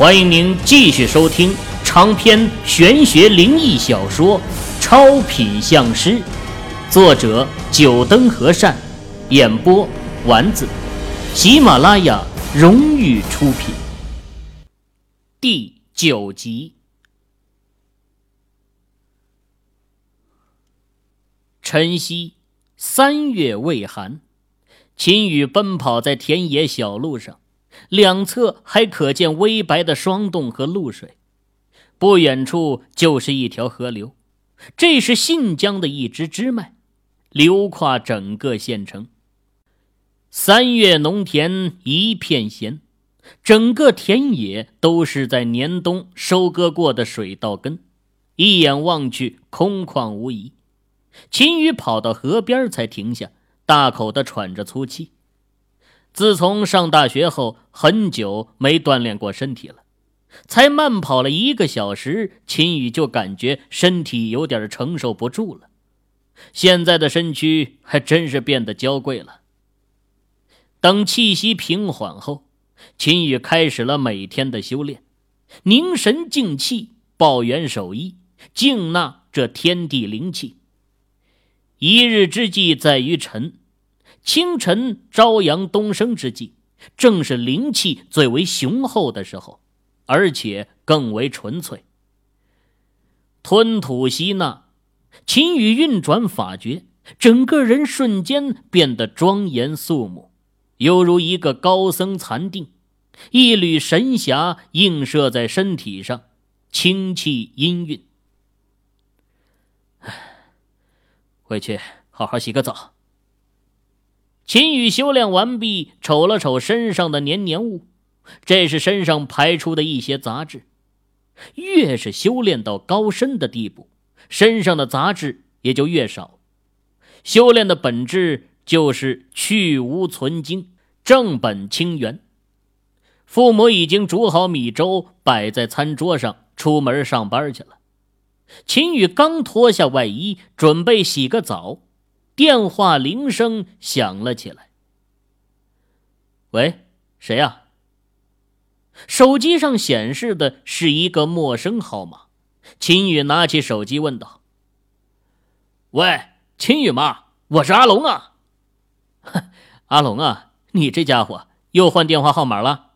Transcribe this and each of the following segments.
欢迎您继续收听长篇玄学灵异小说《超品相师》，作者：九灯和善，演播：丸子，喜马拉雅荣誉出品。第九集。晨曦，三月未寒，秦羽奔跑在田野小路上。两侧还可见微白的霜冻和露水，不远处就是一条河流，这是信江的一支支脉，流跨整个县城。三月农田一片闲，整个田野都是在年冬收割过的水稻根，一眼望去空旷无疑。秦宇跑到河边才停下，大口的喘着粗气。自从上大学后，很久没锻炼过身体了。才慢跑了一个小时，秦宇就感觉身体有点承受不住了。现在的身躯还真是变得娇贵了。等气息平缓后，秦宇开始了每天的修炼，凝神静气，抱元守一，静纳这天地灵气。一日之计在于晨。清晨朝阳东升之际，正是灵气最为雄厚的时候，而且更为纯粹。吞吐吸纳，秦羽运转法诀，整个人瞬间变得庄严肃穆，犹如一个高僧禅定。一缕神霞映射在身体上，清气氤氲。回去好好洗个澡。秦羽修炼完毕，瞅了瞅身上的黏黏物，这是身上排出的一些杂质。越是修炼到高深的地步，身上的杂质也就越少。修炼的本质就是去无存精，正本清源。父母已经煮好米粥，摆在餐桌上，出门上班去了。秦羽刚脱下外衣，准备洗个澡。电话铃声响了起来。喂，谁呀？手机上显示的是一个陌生号码。秦宇拿起手机问道：“喂，秦宇吗？我是阿龙啊。阿龙啊，你这家伙又换电话号码了？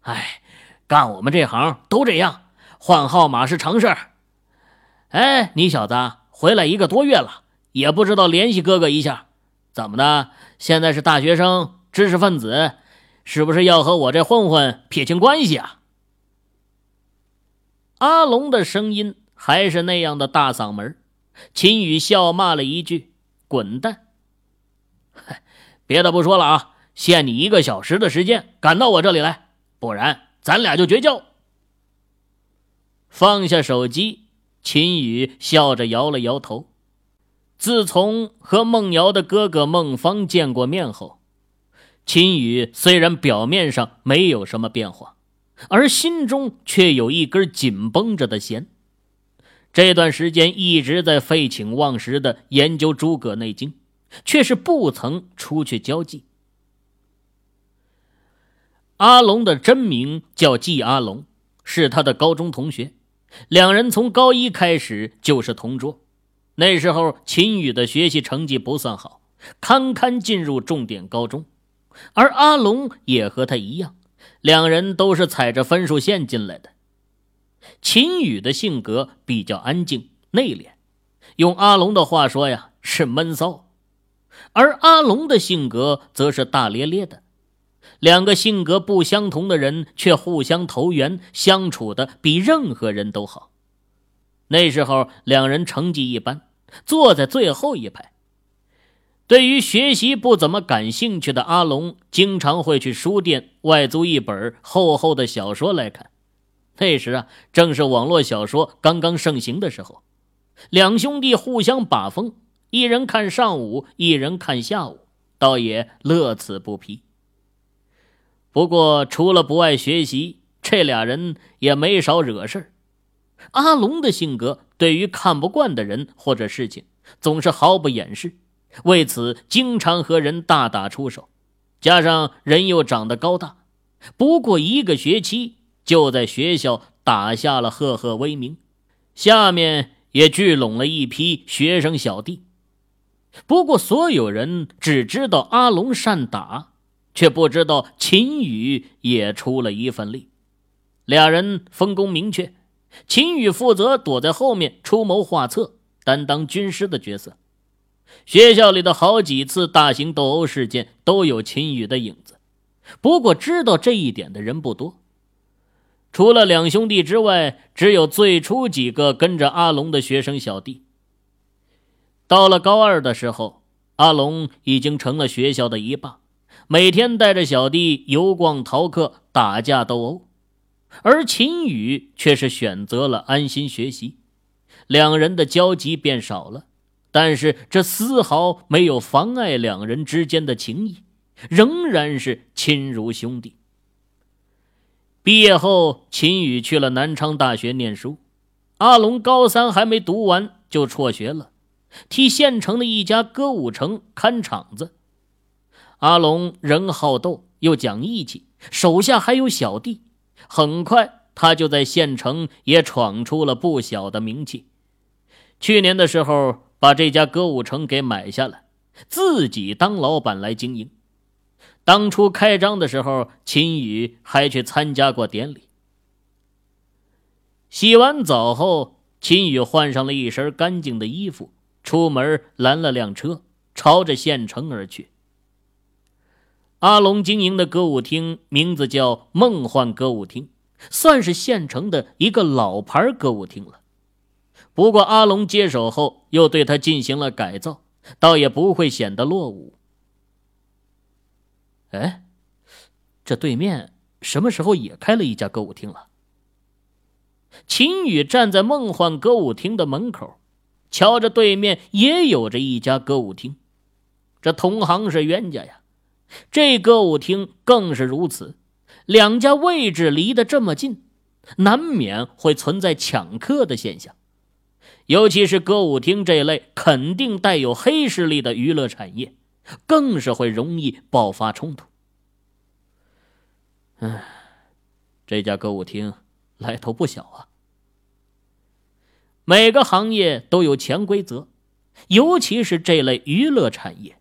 哎，干我们这行都这样，换号码是常事儿。哎，你小子回来一个多月了。”也不知道联系哥哥一下，怎么的？现在是大学生、知识分子，是不是要和我这混混撇清关系啊？阿龙的声音还是那样的大嗓门。秦宇笑骂了一句：“滚蛋！” 别的不说了啊，限你一个小时的时间赶到我这里来，不然咱俩就绝交。放下手机，秦宇笑着摇了摇头。自从和孟瑶的哥哥孟芳见过面后，秦宇虽然表面上没有什么变化，而心中却有一根紧绷着的弦。这段时间一直在废寝忘食的研究诸葛内经，却是不曾出去交际。阿龙的真名叫季阿龙，是他的高中同学，两人从高一开始就是同桌。那时候，秦宇的学习成绩不算好，堪堪进入重点高中，而阿龙也和他一样，两人都是踩着分数线进来的。秦宇的性格比较安静内敛，用阿龙的话说呀，是闷骚；而阿龙的性格则是大咧咧的。两个性格不相同的人，却互相投缘，相处的比任何人都好。那时候，两人成绩一般，坐在最后一排。对于学习不怎么感兴趣的阿龙，经常会去书店外租一本厚厚的小说来看。那时啊，正是网络小说刚刚盛行的时候，两兄弟互相把风，一人看上午，一人看下午，倒也乐此不疲。不过，除了不爱学习，这俩人也没少惹事儿。阿龙的性格，对于看不惯的人或者事情，总是毫不掩饰，为此经常和人大打出手。加上人又长得高大，不过一个学期就在学校打下了赫赫威名，下面也聚拢了一批学生小弟。不过，所有人只知道阿龙善打，却不知道秦羽也出了一份力。俩人分工明确，秦羽负责躲在后面出谋划策，担当军师的角色。学校里的好几次大型斗殴事件都有秦羽的影子，不过知道这一点的人不多。除了两兄弟之外，只有最初几个跟着阿龙的学生小弟。到了高二的时候，阿龙已经成了学校的一霸，每天带着小弟游逛逃课、打架斗殴，而秦宇却是选择了安心学习，两人的交集变少了。但是这丝毫没有妨碍两人之间的情谊，仍然是亲如兄弟。毕业后，秦宇去了南昌大学念书，阿龙高三还没读完就辍学了，替县城的一家歌舞城看场子。阿龙人好斗，又讲义气，手下还有小弟，很快他就在县城也闯出了不小的名气。去年的时候。把这家歌舞城给买下了，自己当老板来经营。当初开张的时候，秦宇还去参加过典礼。洗完澡后，秦宇换上了一身干净的衣服，出门拦了辆车，朝着县城而去。阿龙经营的歌舞厅名字叫梦幻歌舞厅，算是县城的一个老牌歌舞厅了。不过阿龙接手后，又对他进行了改造，倒也不会显得落伍。哎，这对面什么时候也开了一家歌舞厅了？秦宇站在梦幻歌舞厅的门口，瞧着对面也有着一家歌舞厅，这同行是冤家呀。这歌舞厅更是如此，两家位置离得这么近，难免会存在抢客的现象。尤其是歌舞厅这类肯定带有黑势力的娱乐产业，更是会容易爆发冲突。唉，这家歌舞厅来头不小啊。每个行业都有潜规则，尤其是这类娱乐产业，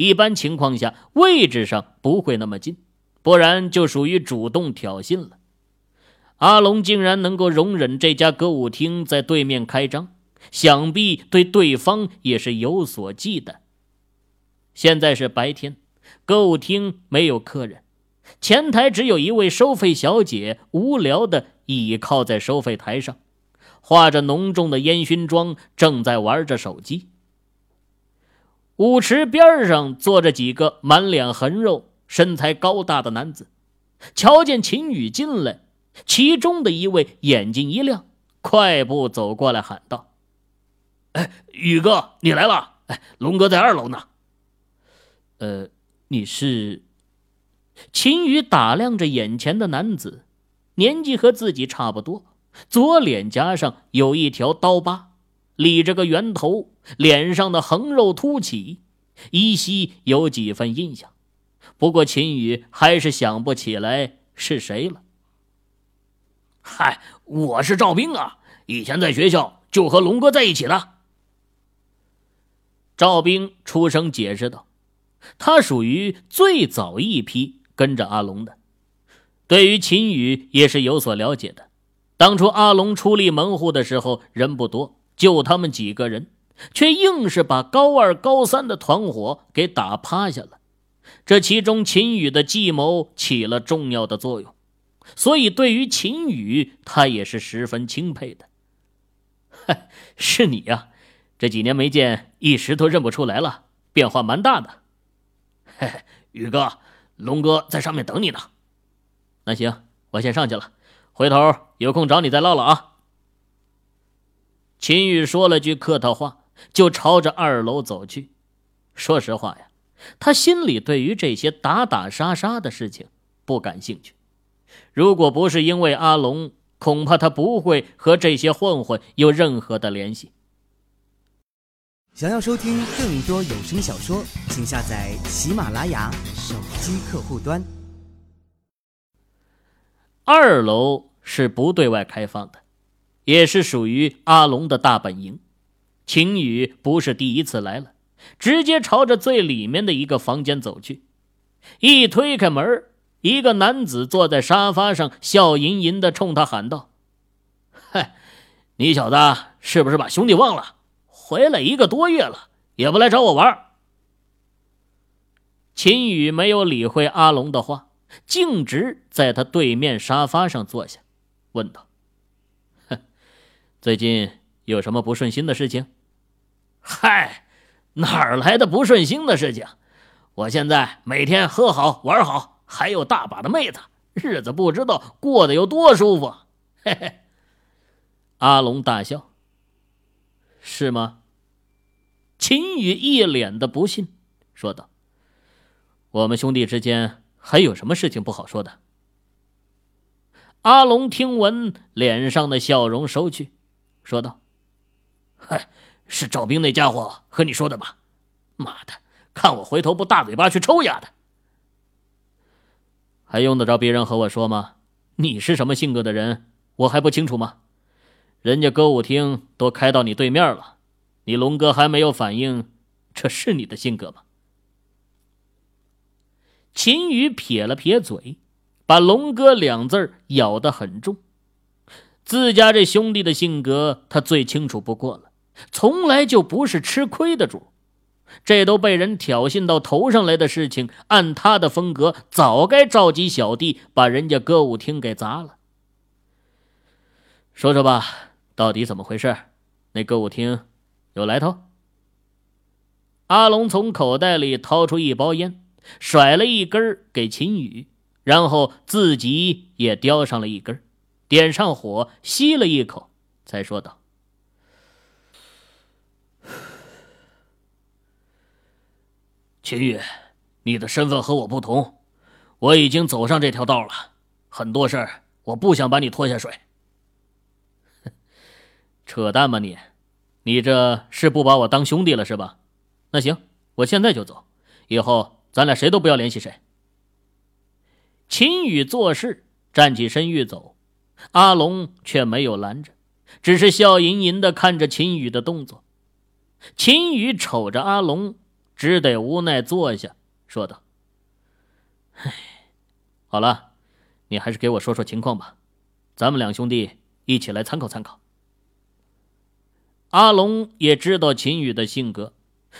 一般情况下位置上不会那么近，不然就属于主动挑衅了。阿龙竟然能够容忍这家歌舞厅在对面开张，想必对对方也是有所忌惮。现在是白天，歌舞厅没有客人，前台只有一位收费小姐，无聊的倚靠在收费台上，化着浓重的烟熏妆，正在玩着手机。舞池边上坐着几个满脸横肉、身材高大的男子，瞧见秦宇进来。其中的一位眼睛一亮，快步走过来喊道：“哎，宇哥，你来了！哎，龙哥在二楼呢。”“呃，你是？”秦宇打量着眼前的男子，年纪和自己差不多，左脸颊上有一条刀疤，理着个圆头，脸上的横肉凸起，依稀有几分印象。不过秦宇还是想不起来是谁了。嗨，我是赵兵啊！以前在学校就和龙哥在一起的。赵兵出声解释道：“他属于最早一批跟着阿龙的，对于秦宇也是有所了解的。当初阿龙出立门户的时候人不多，就他们几个人，却硬是把高二、高三的团伙给打趴下了。这其中，秦宇的计谋起了重要的作用。”所以，对于秦宇，他也是十分钦佩的。嗨，是你呀！这几年没见，一时都认不出来了，变化蛮大的。嘿，宇哥，龙哥在上面等你呢。那行，我先上去了，回头有空找你再唠唠啊。秦宇说了句客套话，就朝着二楼走去。说实话呀，他心里对于这些打打杀杀的事情不感兴趣。如果不是因为阿龙，恐怕他不会和这些混混有任何的联系。想要收听更多有声小说，请下载喜马拉雅手机客户端。二楼是不对外开放的，也是属于阿龙的大本营。秦宇不是第一次来了，直接朝着最里面的一个房间走去。一推开门，一个男子坐在沙发上，笑吟吟的冲他喊道：“嗨，你小子是不是把兄弟忘了？回来一个多月了，也不来找我玩。”秦宇没有理会阿龙的话，径直在他对面沙发上坐下，问道：“，最近有什么不顺心的事情？”“嗨，哪儿来的不顺心的事情？我现在每天喝好玩好，还有大把的妹子，日子不知道过得有多舒服。”嘿嘿，阿龙大笑：“是吗？”秦宇一脸的不信，说道。我们兄弟之间还有什么事情不好说的？阿龙听闻，脸上的笑容收去，说道：“嗨，是赵兵那家伙和你说的吧？妈的，看我回头不大嘴巴去抽丫的！还用得着别人和我说吗？你是什么性格的人，我还不清楚吗？人家歌舞厅都开到你对面了，你龙哥还没有反应，这是你的性格吗？”秦宇撇了撇嘴，把“龙哥”两字咬得很重。自家这兄弟的性格，他最清楚不过了，从来就不是吃亏的主。这都被人挑衅到头上来的事情，按他的风格，早该召集小弟把人家歌舞厅给砸了。说说吧，到底怎么回事？那歌舞厅有来头？阿龙从口袋里掏出一包烟。甩了一根给秦宇，然后自己也叼上了一根，点上火，吸了一口，才说道：“秦宇，你的身份和我不同，我已经走上这条道了，很多事儿我不想把你拖下水。扯淡吧你！你这是不把我当兄弟了是吧？那行，我现在就走，以后……”咱俩谁都不要联系谁。秦宇做事站起身欲走，阿龙却没有拦着，只是笑吟吟的看着秦宇的动作。秦宇瞅着阿龙，只得无奈坐下，说道：“唉，好了，你还是给我说说情况吧，咱们两兄弟一起来参考参考。”阿龙也知道秦宇的性格，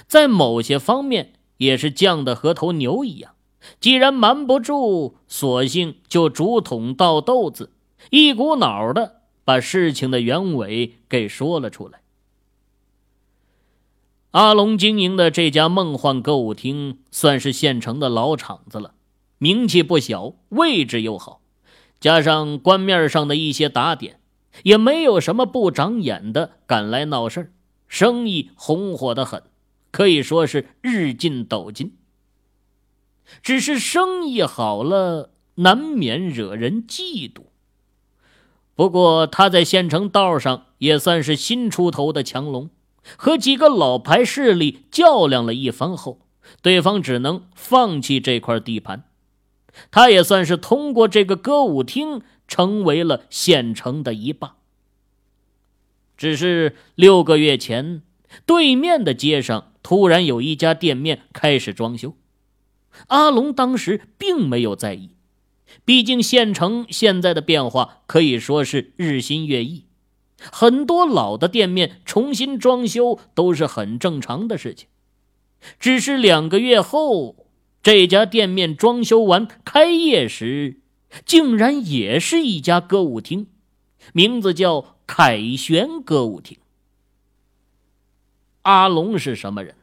在某些方面。也是犟得和头牛一样，既然瞒不住，索性就竹筒倒豆子，一股脑的把事情的原委给说了出来。阿龙经营的这家梦幻歌舞厅算是县城的老厂子了，名气不小，位置又好，加上官面上的一些打点，也没有什么不长眼的敢来闹事，生意红火的很。可以说是日进斗金，只是生意好了，难免惹人嫉妒。不过他在县城道上也算是新出头的强龙，和几个老牌势力较量了一番后，对方只能放弃这块地盘。他也算是通过这个歌舞厅成为了县城的一霸。只是六个月前，对面的街上。突然有一家店面开始装修，阿龙当时并没有在意，毕竟县城现在的变化可以说是日新月异，很多老的店面重新装修都是很正常的事情。只是两个月后，这家店面装修完开业时，竟然也是一家歌舞厅，名字叫凯旋歌舞厅。阿龙是什么人？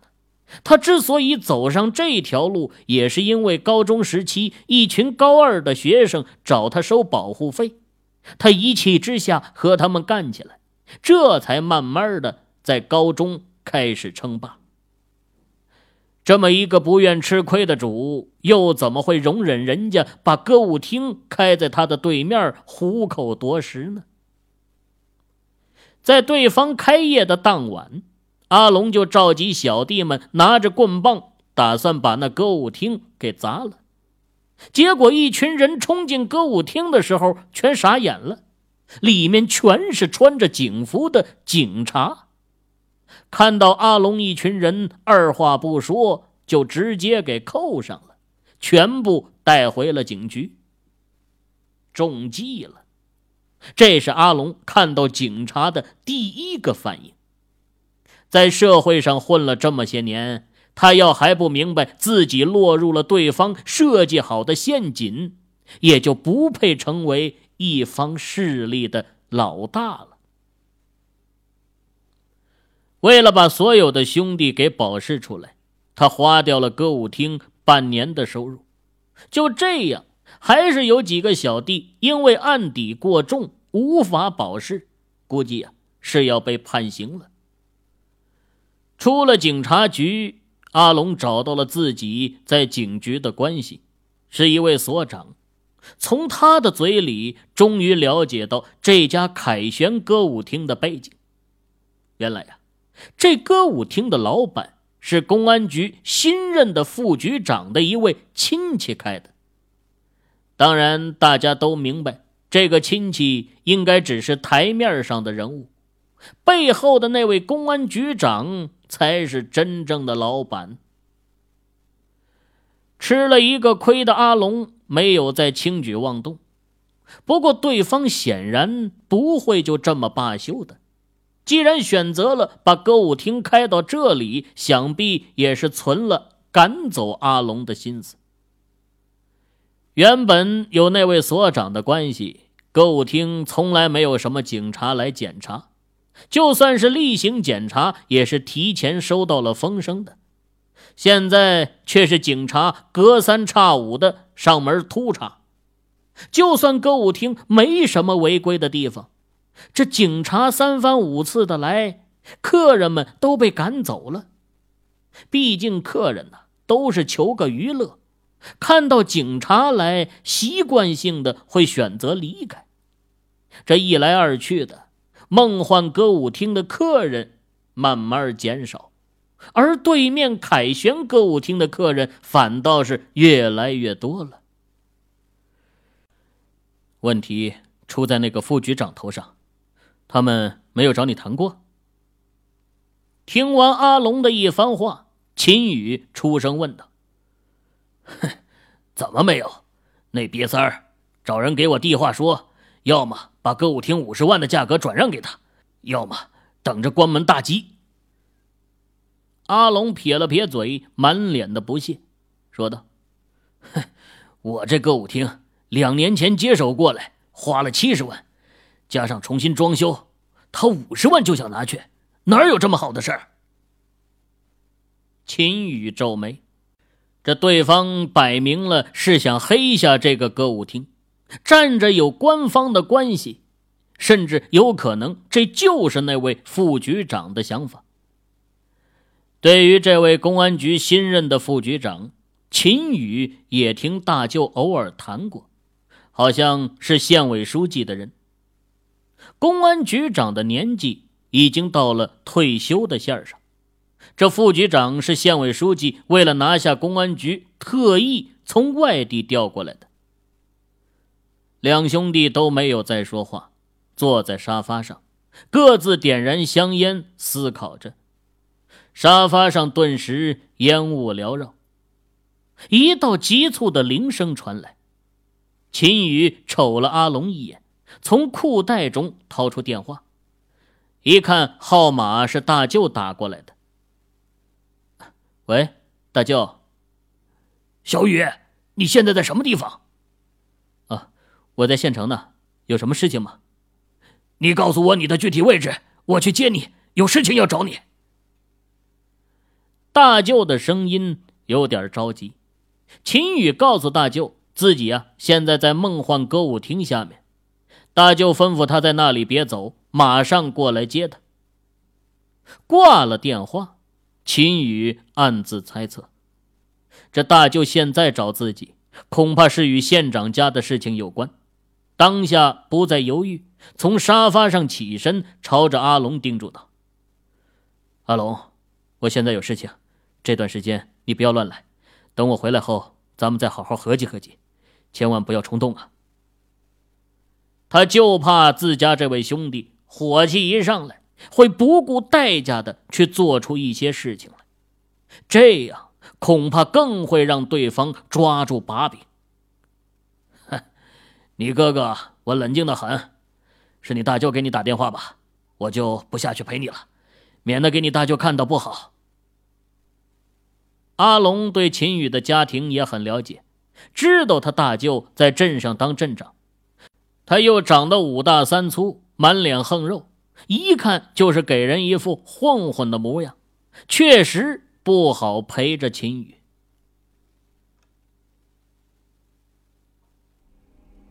他之所以走上这条路，也是因为高中时期一群高二的学生找他收保护费，他一气之下和他们干起来，这才慢慢的在高中开始称霸。这么一个不愿吃亏的主，又怎么会容忍人家把歌舞厅开在他的对面，虎口夺食呢？在对方开业的当晚。阿龙就召集小弟们，拿着棍棒，打算把那歌舞厅给砸了。结果一群人冲进歌舞厅的时候，全傻眼了，里面全是穿着警服的警察。看到阿龙一群人，二话不说就直接给扣上了，全部带回了警局。中计了，这是阿龙看到警察的第一个反应。在社会上混了这么些年，他要还不明白自己落入了对方设计好的陷阱，也就不配成为一方势力的老大了。为了把所有的兄弟给保释出来，他花掉了歌舞厅半年的收入。就这样，还是有几个小弟因为案底过重无法保释，估计啊是要被判刑了。出了警察局，阿龙找到了自己在警局的关系，是一位所长。从他的嘴里，终于了解到这家凯旋歌舞厅的背景。原来呀。这歌舞厅的老板是公安局新任的副局长的一位亲戚开的。当然，大家都明白，这个亲戚应该只是台面上的人物，背后的那位公安局长才是真正的老板。吃了一个亏的阿龙没有再轻举妄动，不过对方显然不会就这么罢休的。既然选择了把歌舞厅开到这里，想必也是存了赶走阿龙的心思。原本有那位所长的关系，歌舞厅从来没有什么警察来检查，就算是例行检查，也是提前收到了风声的。现在却是警察隔三差五的上门突查，就算歌舞厅没什么违规的地方。这警察三番五次的来，客人们都被赶走了。毕竟客人呢都是求个娱乐，看到警察来，习惯性的会选择离开。这一来二去的，梦幻歌舞厅的客人慢慢减少，而对面凯旋歌舞厅的客人反倒是越来越多了。问题出在那个副局长头上。他们没有找你谈过。听完阿龙的一番话，秦宇出声问道：“哼，怎么没有？那瘪三儿找人给我递话说，要么把歌舞厅五十万的价格转让给他，要么等着关门大吉。”阿龙撇了撇嘴，满脸的不屑，说道：“哼，我这歌舞厅两年前接手过来，花了七十万。”加上重新装修，他五十万就想拿去，哪有这么好的事儿？秦宇皱眉，这对方摆明了是想黑下这个歌舞厅，站着有官方的关系，甚至有可能这就是那位副局长的想法。对于这位公安局新任的副局长，秦宇也听大舅偶尔谈过，好像是县委书记的人。公安局长的年纪已经到了退休的线上，这副局长是县委书记为了拿下公安局特意从外地调过来的。两兄弟都没有再说话，坐在沙发上，各自点燃香烟，思考着。沙发上顿时烟雾缭绕，一道急促的铃声传来，秦宇瞅了阿龙一眼。从裤袋中掏出电话，一看号码是大舅打过来的。喂，大舅，小雨，你现在在什么地方？我在县城呢，有什么事情吗？你告诉我你的具体位置，我去接你，有事情要找你。大舅的声音有点着急。秦宇告诉大舅，自己啊，现在在梦幻歌舞厅下面。大舅吩咐他在那里别走，马上过来接他。挂了电话，秦宇暗自猜测：这大舅现在找自己，恐怕是与县长家的事情有关。当下不再犹豫，从沙发上起身，朝着阿龙叮嘱道：“阿龙，我现在有事情，这段时间你不要乱来。等我回来后，咱们再好好合计合计，千万不要冲动啊！他就怕自家这位兄弟火气一上来，会不顾代价的去做出一些事情来，这样恐怕更会让对方抓住把柄。你哥哥我冷静的很，是你大舅给你打电话吧？我就不下去陪你了，免得给你大舅看到不好。阿龙对秦宇的家庭也很了解，知道他大舅在镇上当镇长，他又长得五大三粗，满脸横肉，一看就是给人一副混混的模样，确实不好陪着秦宇。